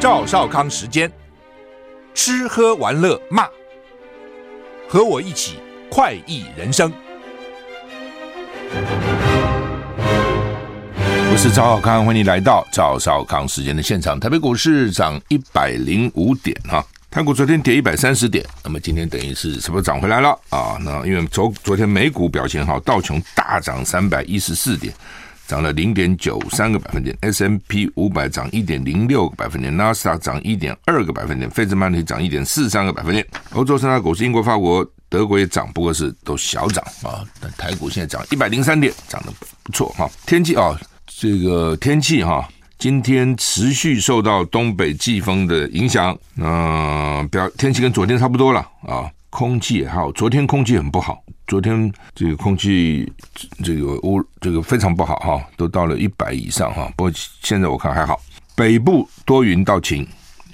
赵少康时间，吃喝玩乐骂，和我一起快意人生。我是赵少康，欢迎来到赵少康时间的现场。台北股市涨一百零五点哈，台股昨天跌一百三十点，那么今天等于是什么涨回来了啊？那因为昨昨天美股表现好，道琼大涨三百一十四点。涨了零点九三个百分点，S M P 五百涨一点零六个百分点，纳斯达涨一点二个百分点，费城半导体涨一点四三个百分点。欧洲三大股市，英国、法国、德国也涨，不过是都小涨啊。但台股现在涨一百零三点，涨得不错哈。天气啊，这个天气哈，今天持续受到东北季风的影响，嗯，表天气跟昨天差不多了啊。空气也好，昨天空气很不好。昨天这个空气这个污这个非常不好哈，都到了一百以上哈。不过现在我看还好。北部多云到晴，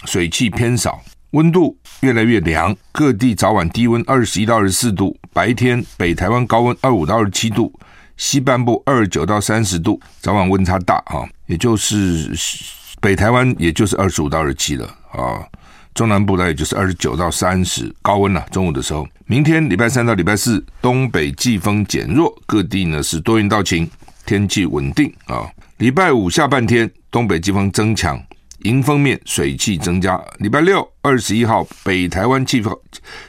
水汽偏少，温度越来越凉。各地早晚低温二十一到二十四度，白天北台湾高温二五到二十七度，西半部二十九到三十度，早晚温差大哈。也就是北台湾也就是二十五到二十七了啊。中南部呢，也就是二十九到三十，高温了。中午的时候，明天礼拜三到礼拜四，东北季风减弱，各地呢是多云到晴，天气稳定啊。礼拜五下半天，东北季风增强，迎风面水汽增加。礼拜六二十一号，北台湾气风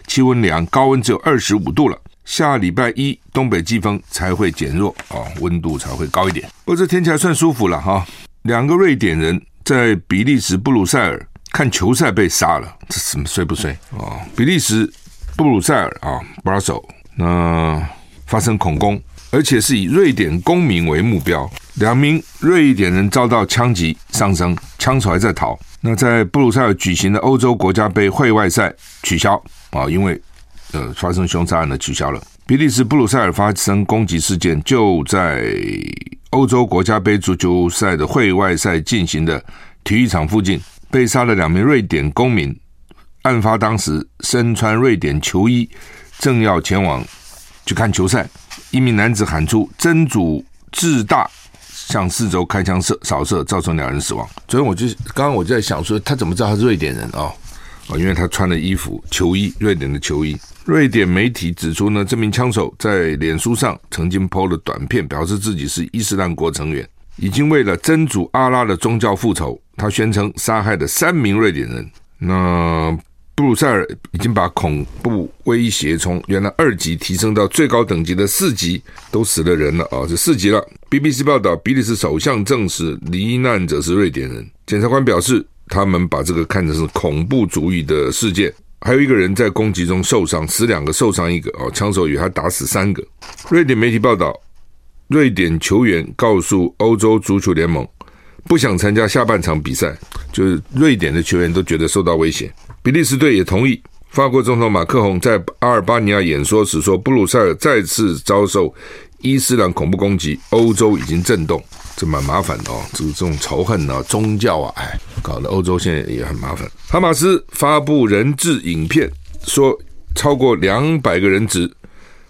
气温凉，高温只有二十五度了。下礼拜一，东北季风才会减弱啊，温度才会高一点。不过这天气还算舒服了哈。两个瑞典人在比利时布鲁塞尔。看球赛被杀了，这什么衰不衰啊？比利时布鲁塞尔啊，布拉索那发生恐攻，而且是以瑞典公民为目标，两名瑞典人遭到枪击丧生，枪手还在逃。那在布鲁塞尔举行的欧洲国家杯会外赛取消啊，因为呃发生凶杀案的取消了。比利时布鲁塞尔发生攻击事件，就在欧洲国家杯足球赛的会外赛进行的体育场附近。被杀的两名瑞典公民，案发当时身穿瑞典球衣，正要前往去看球赛。一名男子喊出“真主至大”，向四周开枪射扫射，造成两人死亡。所以我就刚刚我就在想说，他怎么知道他是瑞典人啊？啊，因为他穿的衣服球衣，瑞典的球衣。瑞典媒体指出呢，这名枪手在脸书上曾经 PO 了短片，表示自己是伊斯兰国成员。已经为了真主阿拉的宗教复仇，他宣称杀害了三名瑞典人。那布鲁塞尔已经把恐怖威胁从原来二级提升到最高等级的四级，都死了人了啊！这四级了。BBC 报道，比利时首相证实罹难者是瑞典人。检察官表示，他们把这个看成是恐怖主义的事件。还有一个人在攻击中受伤，死两个，受伤一个。哦，枪手与他打死三个。瑞典媒体报道。瑞典球员告诉欧洲足球联盟，不想参加下半场比赛，就是瑞典的球员都觉得受到威胁。比利时队也同意。法国总统马克宏在阿尔巴尼亚演说时说，布鲁塞尔再次遭受伊斯兰恐怖攻击，欧洲已经震动，这蛮麻烦的哦。这这种仇恨啊，宗教啊，哎，搞得欧洲现在也很麻烦。哈马斯发布人质影片，说超过两百个人质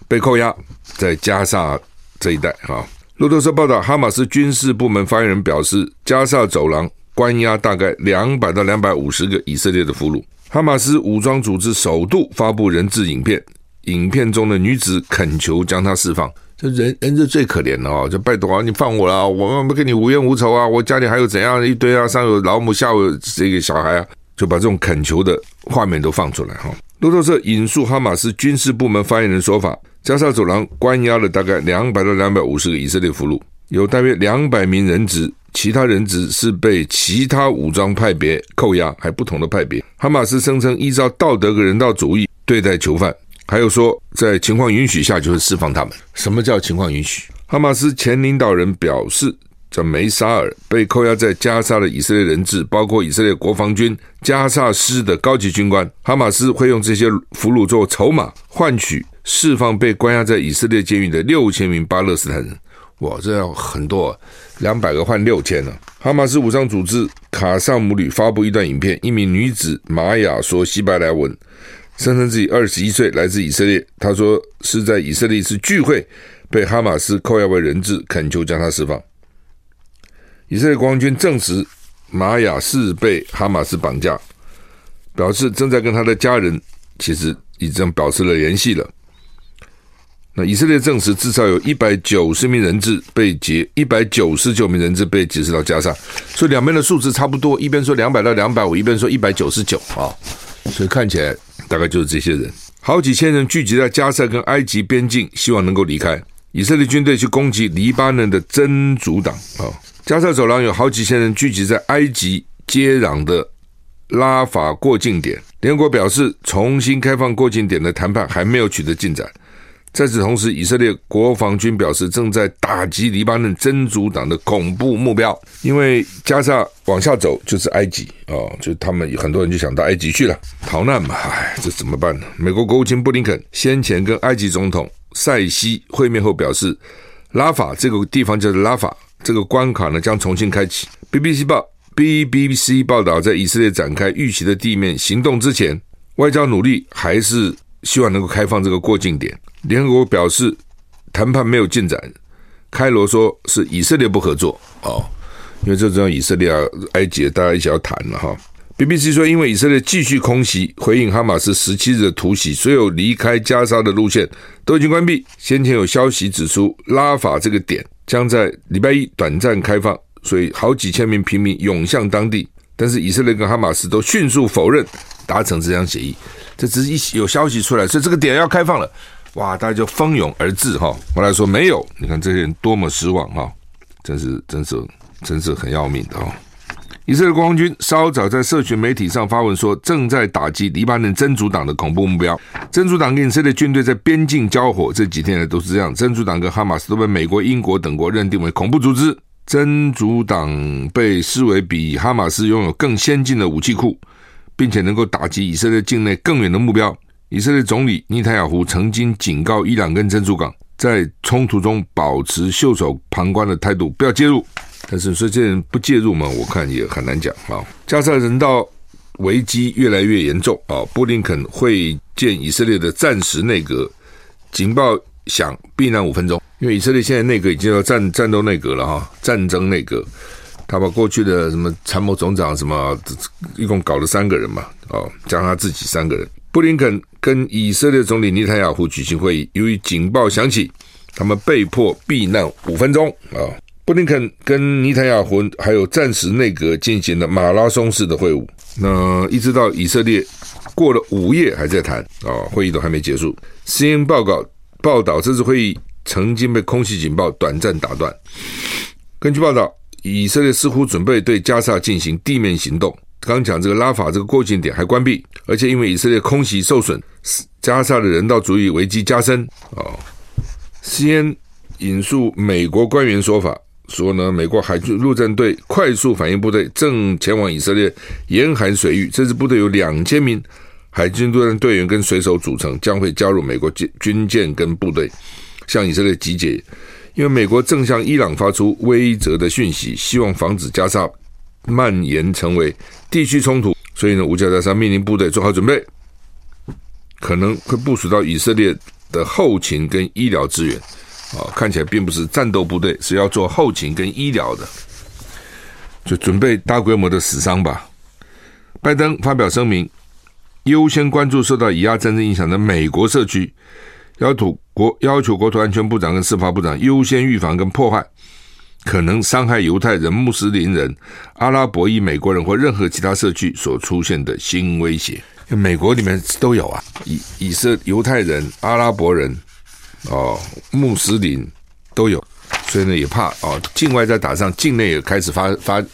被扣押在加沙。这一带哈，路透社报道，哈马斯军事部门发言人表示，加萨走廊关押大概两百到两百五十个以色列的俘虏。哈马斯武装组织首度发布人质影片，影片中的女子恳求将她释放。这人人是最可怜的哦，就拜托啊，你放我了，我们不跟你无冤无仇啊，我家里还有怎样一堆啊，上有老母下有这个小孩啊，就把这种恳求的画面都放出来哈。路透社引述哈马斯军事部门发言人说法。加沙走廊关押了大概两百到两百五十个以色列俘虏，有大约两百名人质，其他人质是被其他武装派别扣押，还不同的派别。哈马斯声称依照道德和人道主义对待囚犯，还有说在情况允许下就会释放他们。什么叫情况允许？哈马斯前领导人表示，叫梅沙尔被扣押在加沙的以色列人质，包括以色列国防军加萨师的高级军官。哈马斯会用这些俘虏做筹码，换取。释放被关押在以色列监狱的六千名巴勒斯坦人，哇，这要很多，两百个换六千呢。哈马斯武装组织卡萨姆旅发布一段影片，一名女子玛雅说希伯来文，声称自己二十一岁，来自以色列。她说是在以色列一次聚会被哈马斯扣押为人质，恳求将她释放。以色列国防军证实玛雅是被哈马斯绑架，表示正在跟他的家人其实已经保持了联系了。那以色列证实，至少有一百九十名人质被劫，一百九十九名人质被劫持到加沙，所以两边的数字差不多，一边说两百到两百五，一边说一百九十九啊，所以看起来大概就是这些人，好几千人聚集在加沙跟埃及边境，希望能够离开。以色列军队去攻击黎巴嫩的真主党啊，加沙走廊有好几千人聚集在埃及接壤的拉法过境点，联合国表示，重新开放过境点的谈判还没有取得进展。在此同时，以色列国防军表示正在打击黎巴嫩真主党的恐怖目标。因为加沙往下走就是埃及哦，就他们很多人就想到埃及去了逃难嘛。唉，这怎么办呢？美国国务卿布林肯先前跟埃及总统塞西会面后表示，拉法这个地方叫做拉法，这个关卡呢将重新开启。BBC 报 BBC 报道，在以色列展开预期的地面行动之前，外交努力还是希望能够开放这个过境点。联合国表示，谈判没有进展。开罗说是以色列不合作哦，因为这种以色列啊、埃及大家一起要谈了哈。BBC 说，因为以色列继续空袭回应哈马斯十七日的突袭，所有离开加沙的路线都已经关闭。先前有消息指出，拉法这个点将在礼拜一短暂开放，所以好几千名平民涌向当地。但是以色列跟哈马斯都迅速否认达成这项协议。这只是一有消息出来，所以这个点要开放了。哇！大家就蜂拥而至哈。后来说没有，你看这些人多么失望哈！真是，真是，真是很要命的哈。以色列国防军稍早在社群媒体上发文说，正在打击黎巴嫩真主党的恐怖目标。真主党跟以色列军队在边境交火，这几天来都是这样。真主党跟哈马斯都被美国、英国等国认定为恐怖组织。真主党被视为比哈马斯拥有更先进的武器库，并且能够打击以色列境内更远的目标。以色列总理尼塔雅胡曾经警告伊朗跟真主党，在冲突中保持袖手旁观的态度，不要介入。但是说这人不介入嘛，我看也很难讲啊。加上人道危机越来越严重啊。布林肯会见以色列的暂时内阁，警报响，避难五分钟。因为以色列现在内阁已经要战战斗内阁了哈，战争内阁。他把过去的什么参谋总长什么，一共搞了三个人嘛，哦，加上他自己三个人。布林肯跟以色列总理尼坦雅胡举行会议，由于警报响起，他们被迫避难五分钟啊。布林肯跟尼坦雅胡还有暂时内阁进行了马拉松式的会晤，那一直到以色列过了午夜还在谈啊，会议都还没结束。CNN 报告报道，这次会议曾经被空袭警报短暂打断。根据报道，以色列似乎准备对加沙进行地面行动。刚讲这个拉法这个过境点还关闭，而且因为以色列空袭受损，加沙的人道主义危机加深。哦，先引述美国官员说法，说呢，美国海军陆战队快速反应部队正前往以色列沿海水域，这支部队有两千名海军陆战队员跟水手组成，将会加入美国军军舰跟部队向以色列集结。因为美国正向伊朗发出威则的讯息，希望防止加沙蔓延成为地区冲突，所以呢，五角大厦命令部队做好准备，可能会部署到以色列的后勤跟医疗资源。啊，看起来并不是战斗部队，是要做后勤跟医疗的，就准备大规模的死伤吧。拜登发表声明，优先关注受到以亚战争影响的美国社区，要土国要求国土安全部长跟司法部长优先预防跟破坏。可能伤害犹太人、穆斯林人、阿拉伯裔美国人或任何其他社区所出现的新威胁，美国里面都有啊，以以色犹太人、阿拉伯人、哦穆斯林都有，所以呢也怕哦，境外在打仗，境内也开始发发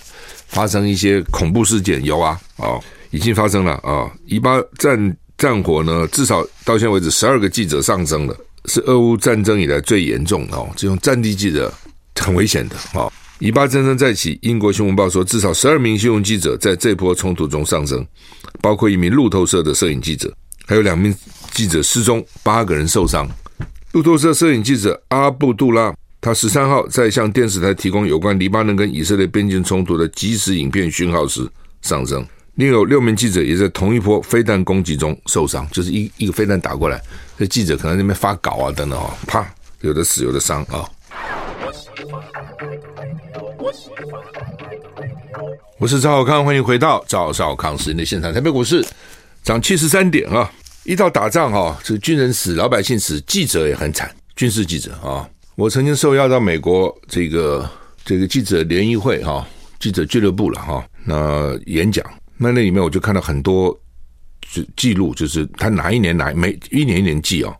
发生一些恐怖事件，有啊，哦已经发生了啊、哦，以巴战战火呢，至少到现在为止十二个记者丧生了，是俄乌战争以来最严重的哦，这种战地记者。很危险的啊！以巴战争再起，英国新闻报说，至少十二名新闻记者在这波冲突中丧生，包括一名路透社的摄影记者，还有两名记者失踪，八个人受伤。路透社摄影记者阿布杜拉，他十三号在向电视台提供有关黎巴嫩跟以色列边境冲突的即时影片讯号时丧生。另有六名记者也在同一波飞弹攻击中受伤，就是一一个飞弹打过来，这记者可能在那边发稿啊等等啊，啪，有的死，有的伤啊。我是赵少康，欢迎回到赵少康时间的现场。台北股市涨七十三点啊！一到打仗哈，这军人死，老百姓死，记者也很惨，军事记者啊。我曾经受邀到美国这个这个记者联谊会哈，记者俱乐部了哈，那演讲，那那里面我就看到很多就记录，就是他哪一年哪每一年一年记哦，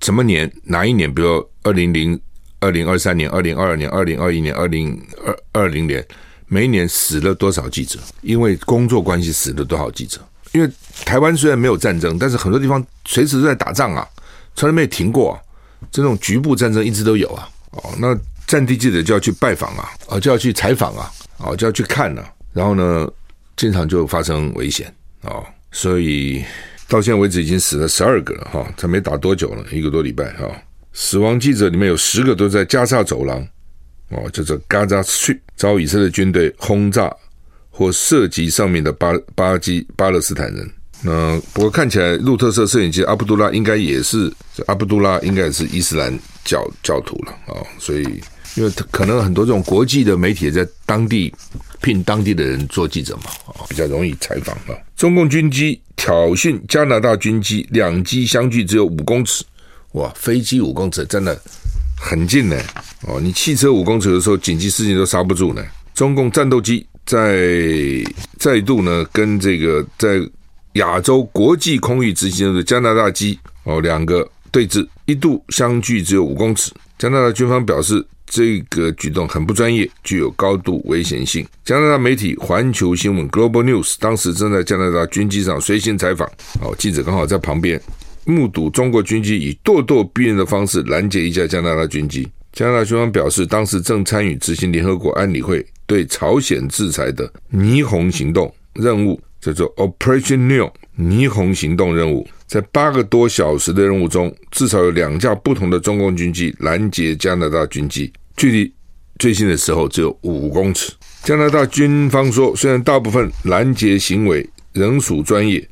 什么年哪一年，比如二零零二零二三年、二零二二年、二零二一年、二零二二零年，每一年死了多少记者？因为工作关系死了多少记者？因为台湾虽然没有战争，但是很多地方随时都在打仗啊，从来没有停过、啊。这种局部战争一直都有啊。哦，那战地记者就要去拜访啊，啊，就要去采访啊，啊，就要去看啊。然后呢，经常就发生危险啊。所以到现在为止已经死了十二个了哈，才没打多久了，一个多礼拜哈。死亡记者里面有十个都在加沙走廊，哦，叫做 Gaza Strip，遭以色列军队轰炸。或涉及上面的巴巴基巴勒斯坦人，那不过看起来路透社摄影机阿卜杜拉应该也是阿卜杜拉应该也是伊斯兰教教徒了啊，所以因为可能很多这种国际的媒体在当地聘当地的人做记者嘛，啊，比较容易采访啊。中共军机挑衅加拿大军机，两机相距只有五公尺，哇，飞机五公尺真的很近呢，哦，你汽车五公尺的时候，紧急事情都刹不住呢。中共战斗机。在再度呢，跟这个在亚洲国际空域执行的加拿大机哦，两个对峙，一度相距只有五公尺。加拿大军方表示，这个举动很不专业，具有高度危险性。加拿大媒体环球新闻 （Global News） 当时正在加拿大军机上随行采访，哦，记者刚好在旁边目睹中国军机以咄咄逼人的方式拦截一架加拿大军机。加拿大军方表示，当时正参与执行联合国安理会。对朝鲜制裁的霓虹行动任务叫做 Operation Neon 霓虹行动任务，在八个多小时的任务中，至少有两架不同的中共军机拦截加拿大军机，距离最近的时候只有五公尺。加拿大军方说，虽然大部分拦截行为仍属专业，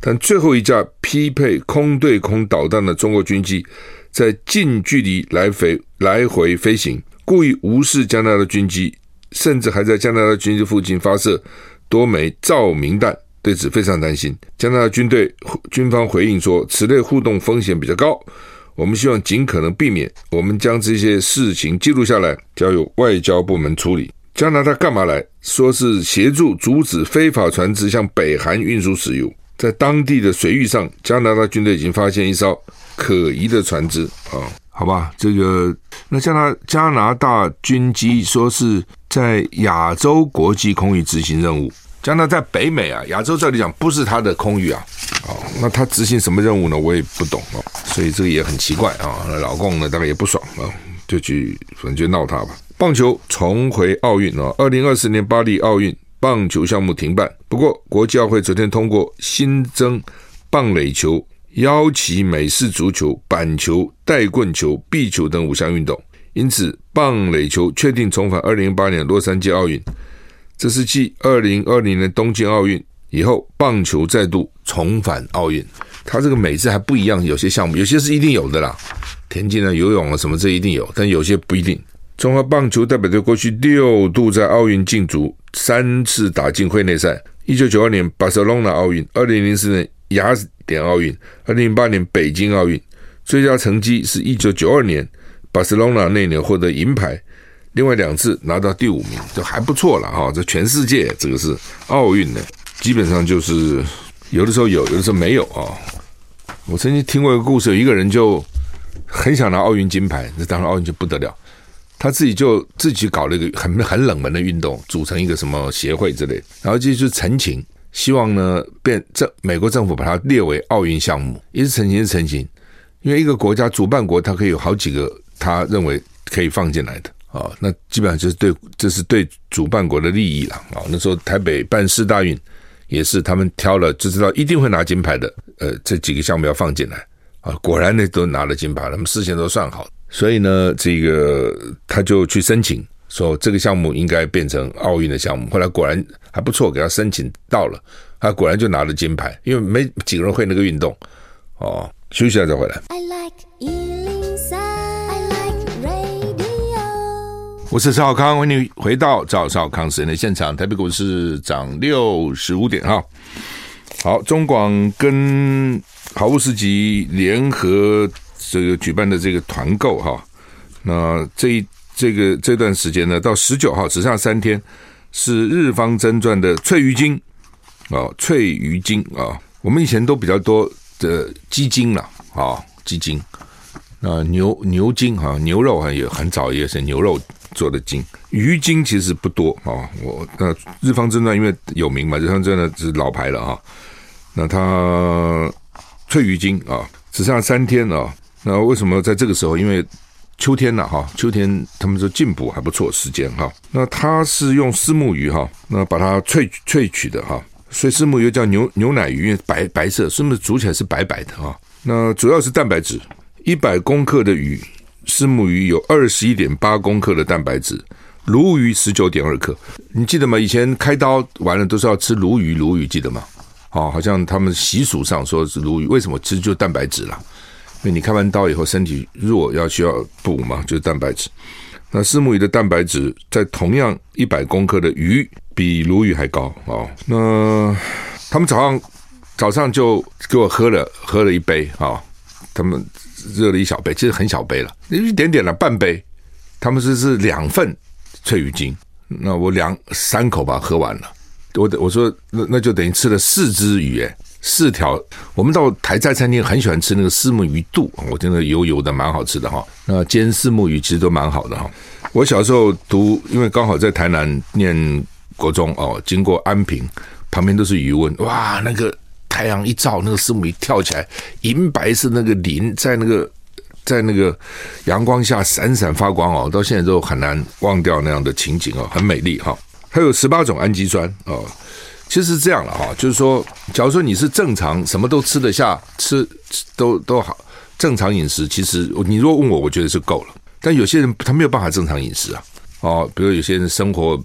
但最后一架匹配空对空导弹的中国军机，在近距离来回来回飞行，故意无视加拿大军机。甚至还在加拿大军机附近发射多枚照明弹，对此非常担心。加拿大军队军方回应说，此类互动风险比较高，我们希望尽可能避免。我们将这些事情记录下来，交由外交部门处理。加拿大干嘛来？说是协助阻止非法船只向北韩运输石油。在当地的水域上，加拿大军队已经发现一艘可疑的船只啊。好吧，这个那加拿加拿大军机说是在亚洲国际空域执行任务。加拿大在北美啊，亚洲这里讲不是他的空域啊。哦，那他执行什么任务呢？我也不懂哦，所以这个也很奇怪啊。那老共呢，大概也不爽啊，就去反正就闹他吧。棒球重回奥运啊，二零二四年巴黎奥运棒球项目停办，不过国际奥会昨天通过新增棒垒球。腰旗、美式足球、板球、带棍球、壁球等五项运动，因此棒垒球确定重返二零一八年洛杉矶奥运。这是继二零二零年东京奥运以后，棒球再度重返奥运。它这个每次还不一样，有些项目有些是一定有的啦，田径啊、游泳啊什么这一定有，但有些不一定。中华棒球代表队过去六度在奥运竞逐，三次打进会内赛。一九九二年巴塞隆纳奥运，二零零四年。雅典奥运，二零零八年北京奥运最佳成绩是一九九二年巴塞隆纳那年获得银牌，另外两次拿到第五名，就还不错了哈。这全世界这个是奥运的，基本上就是有的时候有，有的时候没有啊。我曾经听过一个故事，有一个人就很想拿奥运金牌，那当然奥运就不得了，他自己就自己搞了一个很很冷门的运动，组成一个什么协会之类，然后就去陈情。希望呢，变这美国政府把它列为奥运项目，一直澄清，一直澄清，因为一个国家主办国，它可以有好几个他认为可以放进来的啊，那基本上就是对，这是对主办国的利益了啊。那时候台北办世大运也是他们挑了就知道一定会拿金牌的，呃，这几个项目要放进来啊，果然呢都拿了金牌，他们事先都算好，所以呢，这个他就去申请。说这个项目应该变成奥运的项目，后来果然还不错，给他申请到了，他果然就拿了金牌，因为没几个人会那个运动。哦，休息一下再回来。I like 我是赵少康，欢迎你回到赵少康时间的现场。台北股市涨六十五点哈。好，中广跟豪物市集联合这个举办的这个团购哈，那这一这个这段时间呢，到十九号只剩下三天，是日方真传的翠鱼精啊，翠鱼精啊，我们以前都比较多的鸡精了啊，鸡精。那，牛牛筋哈，牛肉哈也很早也是牛肉做的精，鱼精其实不多啊。我那日方真传因为有名嘛，日方真传是老牌了啊。那它翠鱼精啊，只剩下三天啊。那为什么在这个时候？因为秋天了哈，秋天他们说进补还不错时间哈。那它是用丝木鱼哈，那把它萃萃取的哈，所以丝木鱼叫牛牛奶鱼，白白色，是不是煮起来是白白的哈？那主要是蛋白质。一百公克的鱼，虱目鱼有二十一点八公克的蛋白质，鲈鱼十九点二克。你记得吗？以前开刀完了都是要吃鲈鱼，鲈鱼记得吗？哦，好像他们习俗上说是鲈鱼，为什么？其实就蛋白质啦。因为你开完刀以后身体弱，要需要补嘛，就是蛋白质。那虱目鱼的蛋白质在同样一百公克的鱼，比鲈鱼还高哦。那他们早上早上就给我喝了喝了一杯啊、哦，他们。热了一小杯，其实很小杯了，一点点了，半杯。他们是是两份翠鱼精，那我两三口把它喝完了。我我说那那就等于吃了四只鱼，哎，四条。我们到台菜餐厅很喜欢吃那个四目鱼肚，我觉得油油的，蛮好吃的哈。那煎四目鱼其实都蛮好的哈。我小时候读，因为刚好在台南念国中哦，经过安平，旁边都是鱼塭，哇，那个。太阳一照，那个虱目鱼跳起来，银白色那个鳞在那个在那个阳光下闪闪发光哦，到现在都很难忘掉那样的情景哦，很美丽哈。还有十八种氨基酸哦，其实是这样了哈，就是说，假如说你是正常什么都吃得下，吃都都好正常饮食，其实你如果问我，我觉得是够了。但有些人他没有办法正常饮食啊。哦，比如有些人生活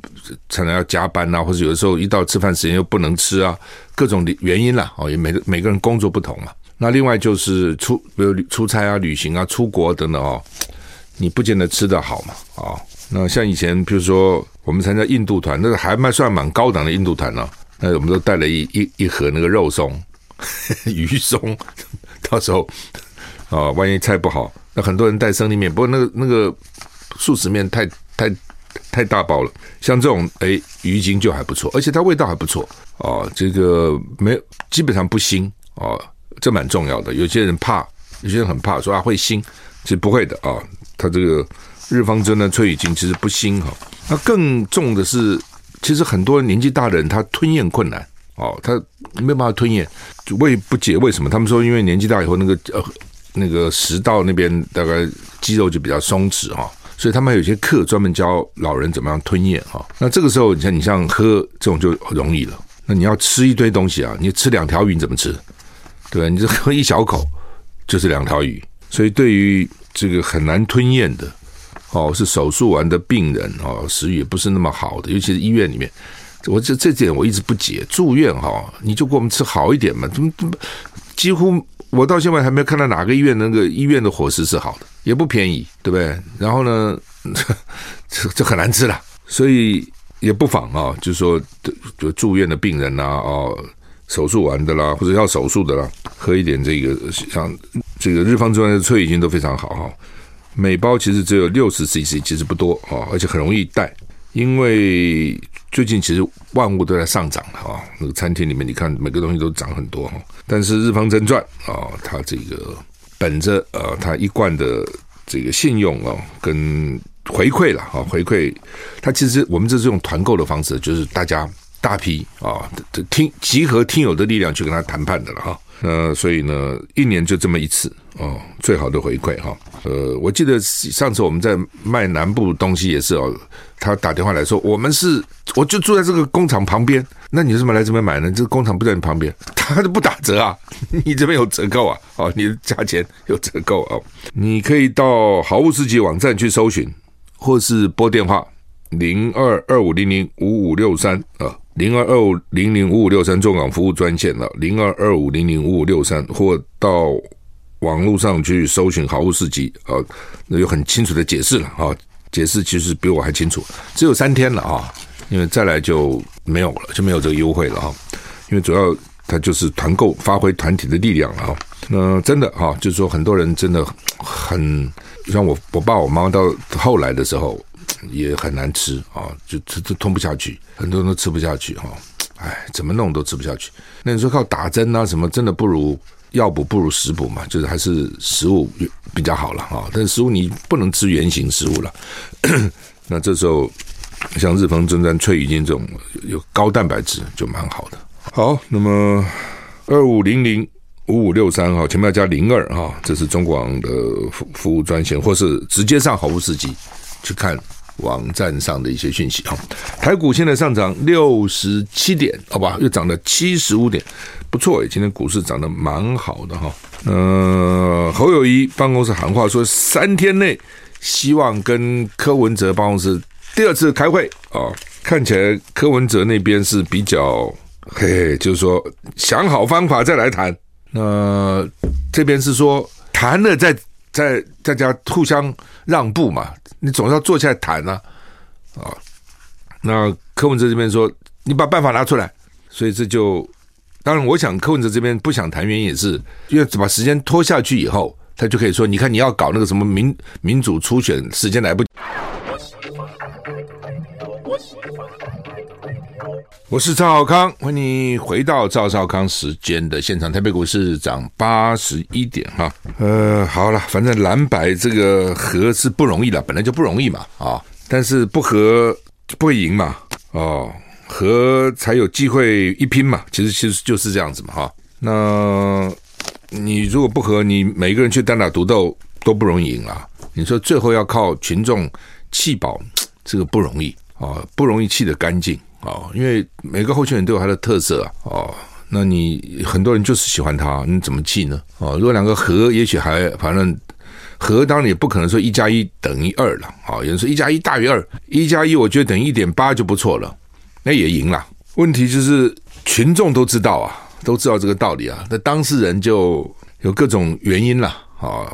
常常要加班呐，或者有的时候一到吃饭时间又不能吃啊，各种原因啦。哦，也每个每个人工作不同嘛。那另外就是出，比如出差啊、旅行啊、出国等等哦，你不见得吃得好嘛。哦，那像以前，比如说我们参加印度团，那个还蛮算蛮高档的印度团呢。那我们都带了一一一盒那个肉松、鱼松，到时候啊，万一菜不好，那很多人带生力面，不过那个那个速食面太太。太大包了，像这种哎鱼精就还不错，而且它味道还不错哦。这个没基本上不腥哦，这蛮重要的。有些人怕，有些人很怕说啊会腥，其实不会的啊、哦。它这个日方真的翠鱼精其实不腥哈。那更重的是，其实很多年纪大的人他吞咽困难哦，他没有办法吞咽，我也不解为什么。他们说因为年纪大以后那个呃那个食道那边大概肌肉就比较松弛哈。所以他们有些课专门教老人怎么样吞咽哈。那这个时候，你像你像喝这种就容易了。那你要吃一堆东西啊，你吃两条鱼怎么吃？对，你就喝一小口就是两条鱼。所以对于这个很难吞咽的哦，是手术完的病人哦，食欲也不是那么好的，尤其是医院里面，我这这点我一直不解。住院哈，你就给我们吃好一点嘛，怎么怎么几乎。我到现在还没有看到哪个医院那个医院的伙食是好的，也不便宜，对不对？然后呢，这这很难吃了，所以也不妨啊，就是说，就住院的病人呐，哦，手术完的啦，或者要手术的啦，喝一点这个像这个日方真传的翠鱼精都非常好哈。每包其实只有六十 CC，其实不多啊，而且很容易带，因为。最近其实万物都在上涨哈，那个餐厅里面你看每个东西都涨很多哈。但是日方真传啊，它这个本着呃他一贯的这个信用哦，跟回馈了哈，回馈他其实我们这是用团购的方式，就是大家大批啊，听集合听友的力量去跟他谈判的了哈。呃，所以呢，一年就这么一次哦，最好的回馈哈。呃，我记得上次我们在卖南部东西也是哦，他打电话来说，我们是我就住在这个工厂旁边，那你为什么来这边买呢？这个工厂不在你旁边，他就不打折啊，你这边有折扣啊，哦，你的价钱有折扣啊，你可以到好物市集网站去搜寻，或是拨电话零二二五零零五五六三啊。零二二五零零五五六三中港服务专线了，零二二五零零五五六三，或到网络上去搜寻好物市集啊，那有很清楚的解释了啊，解释其实比我还清楚。只有三天了啊，因为再来就没有了，就没有这个优惠了哈。因为主要它就是团购，发挥团体的力量了哈。那真的哈，就是说很多人真的很像我我爸我妈到后来的时候也很难吃啊，就吃都吞不下去，很多人都吃不下去哈。哎，怎么弄都吃不下去。那你说靠打针啊什么，真的不如药补，不如食补嘛，就是还是食物比较好了哈。但是食物你不能吃原型食物了。那这时候像日丰真传翠羽精这种有高蛋白质就蛮好的。好，那么二五零零五五六三哈，前面加零二哈，这是中广的服服务专线，或是直接上好物市集去看。网站上的一些讯息哈，台股现在上涨六十七点，好吧，又涨了七十五点，不错诶，今天股市涨得蛮好的哈。呃，侯友宜办公室喊话说，三天内希望跟柯文哲办公室第二次开会啊，看起来柯文哲那边是比较嘿嘿，就是说想好方法再来谈。那这边是说谈了再再大家互相让步嘛。你总是要坐下来谈呢，啊，那柯文哲这边说，你把办法拿出来，所以这就当然，我想柯文哲这边不想谈，原因也是因为把时间拖下去以后，他就可以说，你看你要搞那个什么民民主初选，时间来不及。我是赵少康，欢迎你回到赵少康时间的现场。台北股市涨八十一点哈，呃，好了，反正蓝白这个和是不容易了，本来就不容易嘛啊，但是不和不会赢嘛哦，和才有机会一拼嘛，其实其实就是这样子嘛哈。那你如果不和，你每个人去单打独斗都不容易赢啊。你说最后要靠群众弃保，这个不容易啊，不容易弃得干净。哦，因为每个候选人都有他的特色啊，哦，那你很多人就是喜欢他，你怎么记呢？哦，如果两个和，也许还反正和，当然也不可能说一加一等于二了，啊，有人说一加一大于二，一加一我觉得等于一点八就不错了，那也赢了。问题就是群众都知道啊，都知道这个道理啊，那当事人就有各种原因了，啊，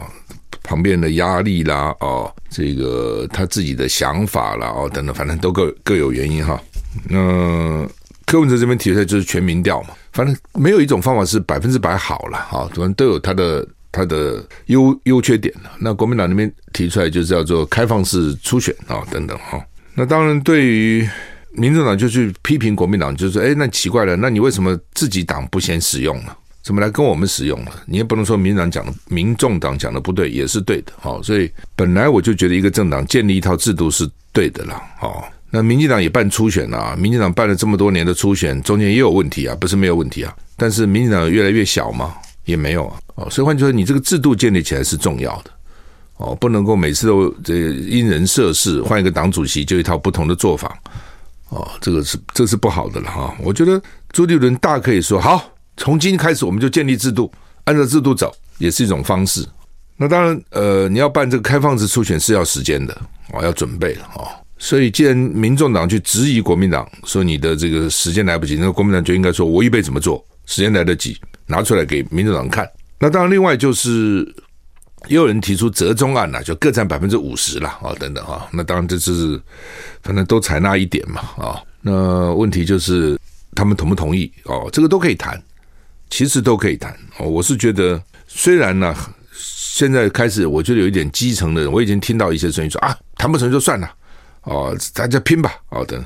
旁边的压力啦，哦，这个他自己的想法啦，哦，等等，反正都各各有原因哈。那柯文哲这边提出来就是全民调嘛，反正没有一种方法是百分之百好了哈，反正都有它的它的优优缺点了。那国民党那边提出来就是叫做开放式初选啊等等哈。那当然对于民众党就去批评国民党，就是说哎，那奇怪了，那你为什么自己党不先使用呢？怎么来跟我们使用呢？你也不能说民进党讲的民众党讲的不对，也是对的哈。所以本来我就觉得一个政党建立一套制度是对的了哈。那民进党也办初选了啊，民进党办了这么多年的初选，中间也有问题啊，不是没有问题啊。但是民进党越来越小嘛，也没有啊。哦，所以换句话说，你这个制度建立起来是重要的哦，不能够每次都这因人设事，换一个党主席就一套不同的做法哦，这个是这是不好的了哈。我觉得朱立伦大可以说好，从今天开始我们就建立制度，按照制度走，也是一种方式。那当然，呃，你要办这个开放式初选是要时间的哦，要准备的哦。所以，既然民众党去质疑国民党说你的这个时间来不及，那国民党就应该说：“我预备怎么做，时间来得及，拿出来给民众党看。”那当然，另外就是也有人提出折中案了，就各占百分之五十了啊，等等啊。那当然这是反正都采纳一点嘛啊。那问题就是他们同不同意哦？这个都可以谈，其实都可以谈哦。我是觉得，虽然呢，现在开始我觉得有一点基层的人，我已经听到一些声音说啊，谈不成就算了。哦，大家拼吧！哦，等，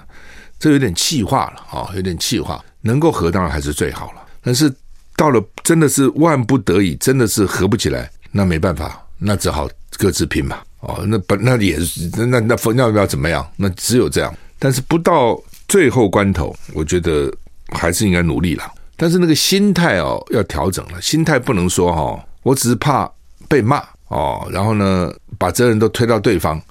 这有点气化了啊，有点气化。能够合当然还是最好了，但是到了真的是万不得已，真的是合不起来，那没办法，那只好各自拼吧。哦，那本那也是那那那要不要怎么样？那只有这样。但是不到最后关头，我觉得还是应该努力了。但是那个心态哦，要调整了。心态不能说哈、哦，我只是怕被骂哦，然后呢，把责任都推到对方。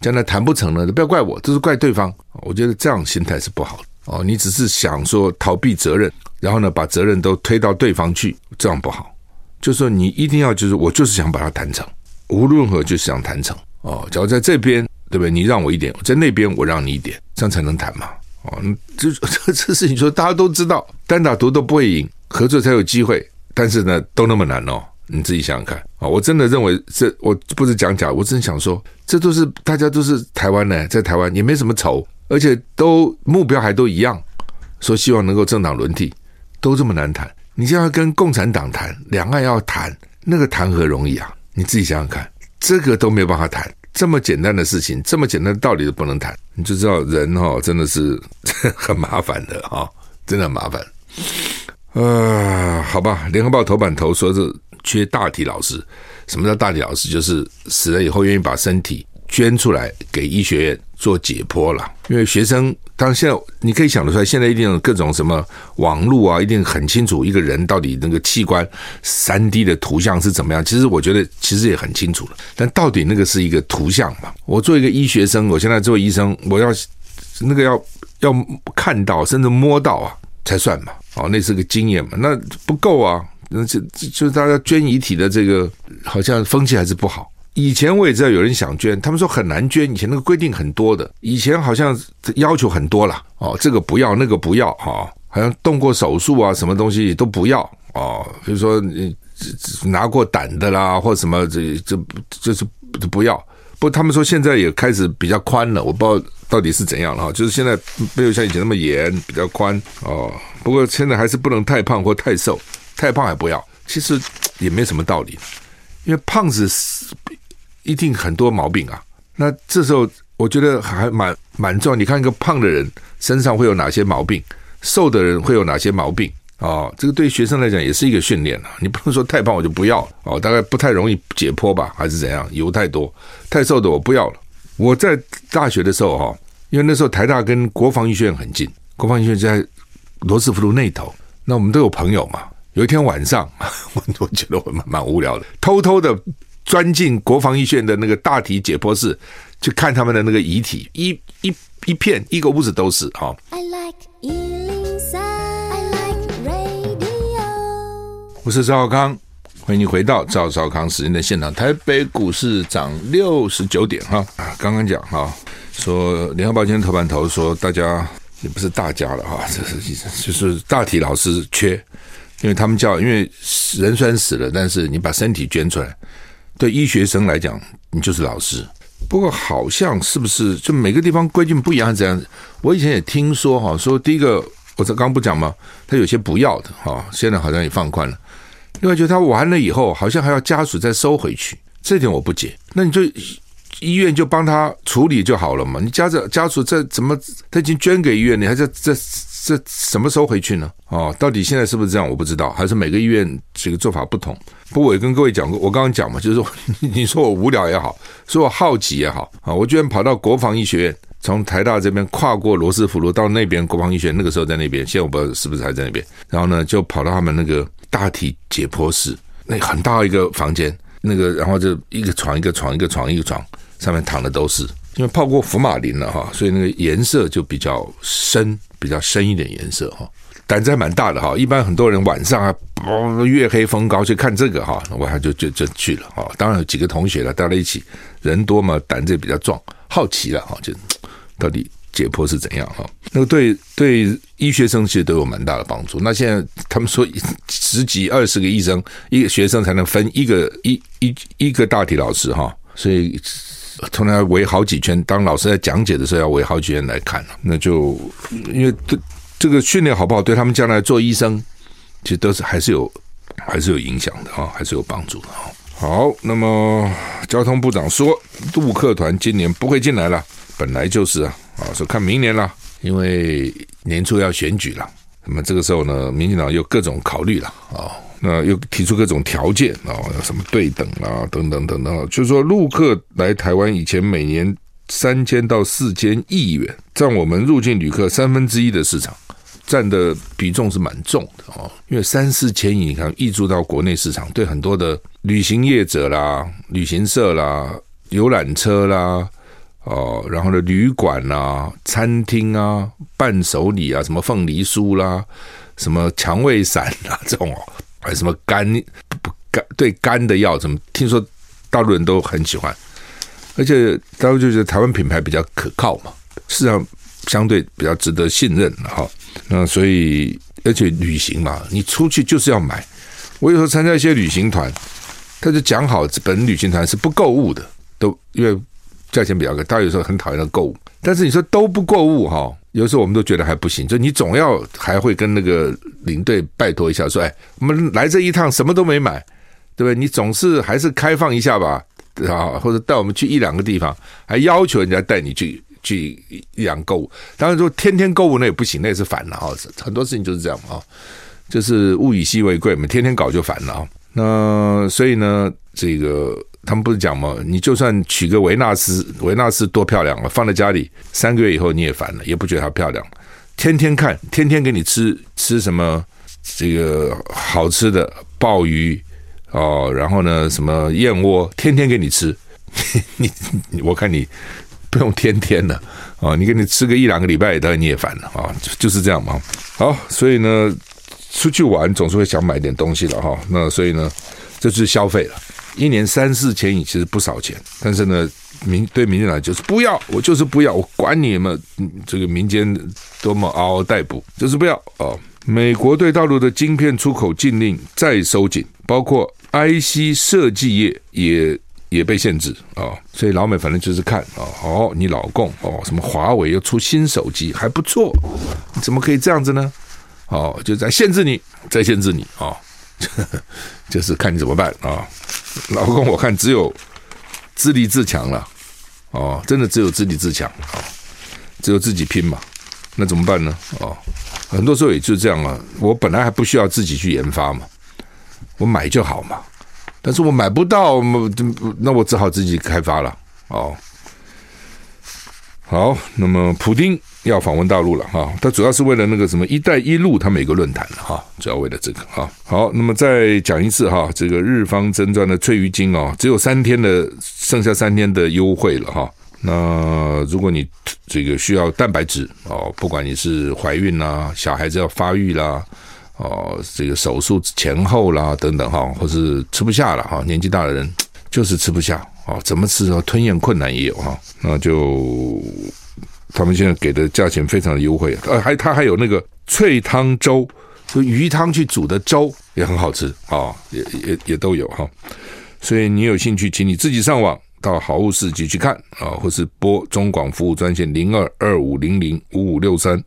将来谈不成了，不要怪我，这是怪对方。我觉得这样心态是不好的哦。你只是想说逃避责任，然后呢，把责任都推到对方去，这样不好。就是说你一定要，就是我就是想把它谈成，无论如何就是想谈成哦。假如在这边，对不对？你让我一点，在那边我让你一点，这样才能谈嘛。哦，这这这事情说大家都知道，单打独斗不会赢，合作才有机会。但是呢，都那么难哦。你自己想想看啊！我真的认为这我不是讲假，我真想说，这都是大家都是台湾呢，在台湾也没什么仇，而且都目标还都一样，说希望能够政党轮替，都这么难谈。你现在要跟共产党谈，两岸要谈，那个谈何容易啊！你自己想想看，这个都没有办法谈，这么简单的事情，这么简单的道理都不能谈，你就知道人哈真的是 很麻烦的哈，真的很麻烦。呃，好吧，《联合报》头版头说是缺大体老师。什么叫大体老师？就是死了以后愿意把身体捐出来给医学院做解剖了。因为学生，当然现在你可以想得出来，现在一定有各种什么网络啊，一定很清楚一个人到底那个器官三 D 的图像是怎么样。其实我觉得其实也很清楚了，但到底那个是一个图像嘛？我做一个医学生，我现在做医生，我要那个要要看到甚至摸到啊才算嘛。哦，那是个经验嘛，那不够啊，那就就是大家捐遗体的这个好像风气还是不好。以前我也知道有人想捐，他们说很难捐，以前那个规定很多的，以前好像要求很多了。哦，这个不要，那个不要，哈、哦，好像动过手术啊，什么东西都不要。哦，比如说你拿过胆的啦，或什么这这就是不要。不，他们说现在也开始比较宽了，我不知道到底是怎样了哈，就是现在没有像以前那么严，比较宽哦。不过现在还是不能太胖或太瘦，太胖还不要。其实也没什么道理，因为胖子一定很多毛病啊。那这时候我觉得还蛮蛮重要。你看一个胖的人身上会有哪些毛病，瘦的人会有哪些毛病啊、哦？这个对学生来讲也是一个训练啊。你不能说太胖我就不要哦，大概不太容易解剖吧，还是怎样？油太多，太瘦的我不要了。我在大学的时候哈，因为那时候台大跟国防医学院很近，国防医学院在。罗斯福路那头，那我们都有朋友嘛。有一天晚上，我我觉得我蛮蛮无聊的，偷偷的钻进国防医学院的那个大体解剖室，去看他们的那个遗体，一一一片一个屋子都是哈。I like 103, I like radio。我是赵少康，欢迎你回到赵少康时间的现场。台北股市涨六十九点哈，啊，刚刚讲哈，说联合报今天头版头说大家。也不是大家了哈，这是就是大体老师缺，因为他们叫，因为人虽然死了，但是你把身体捐出来，对医学生来讲，你就是老师。不过好像是不是就每个地方规定不一样这样？我以前也听说哈，说第一个我这刚不讲吗？他有些不要的哈，现在好像也放宽了。另外就他完了以后，好像还要家属再收回去，这点我不解。那你就。医院就帮他处理就好了嘛，你家长家属这怎么他已经捐给医院，你还在这这什么时候回去呢？哦，到底现在是不是这样？我不知道，还是每个医院这个做法不同。不过我也跟各位讲过，我刚刚讲嘛，就是说 你说我无聊也好，说我好奇也好啊，我居然跑到国防医学院，从台大这边跨过罗斯福路到那边国防医学院，那个时候在那边，现在我不知道是不是还在那边。然后呢，就跑到他们那个大体解剖室，那很大一个房间，那个然后就一个床一个床一个床一个床。上面躺的都是，因为泡过福马林了哈，所以那个颜色就比较深，比较深一点颜色哈。胆子还蛮大的哈，一般很多人晚上啊，月黑风高去看这个哈，我还就就就去了哈。当然有几个同学了，大家一起，人多嘛，胆子也比较壮，好奇了哈，就到底解剖是怎样哈。那个对对医学生其实都有蛮大的帮助。那现在他们说十几二十个医生，一个学生才能分一个一一一个大体老师哈，所以。通常要围好几圈，当老师在讲解的时候要围好几圈来看，那就因为这这个训练好不好，对他们将来做医生，其实都是还是有还是有影响的啊，还是有帮助的啊。好，那么交通部长说，陆客团今年不会进来了，本来就是啊，啊，说看明年了，因为年初要选举了，那么这个时候呢，民进党有各种考虑了啊。那又提出各种条件啊，什么对等啊，等等等等，就是说陆客来台湾以前，每年三千到四千亿元，占我们入境旅客三分之一的市场，占的比重是蛮重的哦。因为三四千亿，你看挹注到国内市场，对很多的旅行业者啦、旅行社啦、游览车啦，哦，然后呢旅馆啊、餐厅啊、伴手礼啊，什么凤梨酥啦、什么蔷薇散啊这种哦。还什么肝不不肝对肝的药？怎么听说大陆人都很喜欢？而且大陆就觉得台湾品牌比较可靠嘛，市场相对比较值得信任哈。那所以而且旅行嘛，你出去就是要买，我有时候参加一些旅行团，他就讲好本旅行团是不购物的，都因为价钱比较高。他有时候很讨厌那购物，但是你说都不购物哈，有时候我们都觉得还不行。就你总要还会跟那个领队拜托一下，说：“哎，我们来这一趟什么都没买，对不对？你总是还是开放一下吧，啊，或者带我们去一两个地方，还要求人家带你去去一两购物。当然说天天购物那也不行，那也是烦了哈。很多事情就是这样啊。”就是物以稀为贵嘛，天天搞就烦了啊。那所以呢，这个他们不是讲吗？你就算娶个维纳斯，维纳斯多漂亮啊，放在家里三个月以后你也烦了，也不觉得她漂亮。天天看，天天给你吃吃什么这个好吃的鲍鱼哦，然后呢什么燕窝，天天给你吃。你你我看你不用天天的哦，你给你吃个一两个礼拜，当然你也烦了啊，就是这样嘛。好，所以呢。出去玩总是会想买点东西的哈，那所以呢，这就是消费了。一年三四千亿其实不少钱，但是呢，民对民间来就是不要，我就是不要，我管你们这个民间多么嗷嗷待哺，就是不要哦。美国对大陆的晶片出口禁令再收紧，包括 IC 设计业也也被限制啊。所以老美反正就是看啊，哦，你老共哦，什么华为又出新手机还不错，你怎么可以这样子呢？哦，就在限制你，再限制你啊、哦，就是看你怎么办啊、老公，我看只有自立自强了，哦，真的只有自立自强啊、只有自己拼嘛。那怎么办呢？哦，很多时候也就这样啊。我本来还不需要自己去研发嘛，我买就好嘛。但是我买不到，那我只好自己开发了。哦，好，那么普丁。要访问大陆了哈，他主要是为了那个什么“一带一路”他们有个论坛哈，主要为了这个哈。好，那么再讲一次哈，这个日方征专的翠鱼精哦，只有三天的，剩下三天的优惠了哈。那如果你这个需要蛋白质哦，不管你是怀孕啦、小孩子要发育啦、哦这个手术前后啦等等哈，或是吃不下了哈，年纪大的人就是吃不下哦，怎么吃啊，吞咽困难也有哈，那就。他们现在给的价钱非常的优惠，呃，还他还有那个脆汤粥，就鱼汤去煮的粥也很好吃啊、也也也都有哈。所以你有兴趣，请你自己上网到好物市集去看啊、或是拨中广服务专线零二二五零零五五六三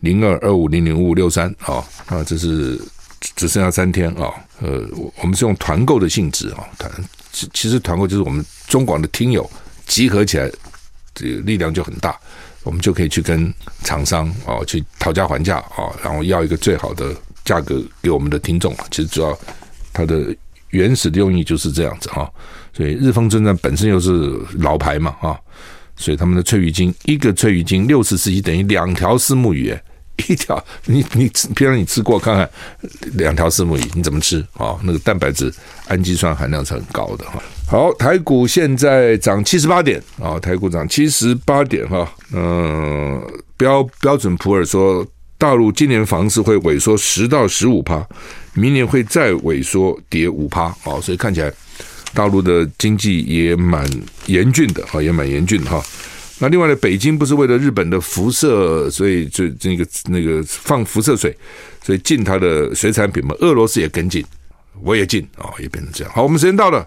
零二二五零零五五六三啊啊，这是只剩下三天啊、呃，我们是用团购的性质啊，团其其实团购就是我们中广的听友集合起来，这个力量就很大。我们就可以去跟厂商啊去讨价还价啊，然后要一个最好的价格给我们的听众。其实主要它的原始的用意就是这样子哈。所以日丰证券本身又是老牌嘛啊，所以他们的翠鱼精一个翠鱼精六十 cc 等于两条虱目鱼，一条你你平常你吃过看看两条虱目鱼你怎么吃啊？那个蛋白质氨基酸含量是很高的哈。好，台股现在涨七十八点啊，台股涨七十八点哈。嗯，标标准普尔说，大陆今年房市会萎缩十到十五趴，明年会再萎缩跌五趴啊，所以看起来大陆的经济也蛮严峻的啊，也蛮严峻的哈。那另外呢，北京不是为了日本的辐射，所以就那个那个放辐射水，所以禁它的水产品嘛，俄罗斯也跟进，我也进啊，也变成这样。好，我们时间到了。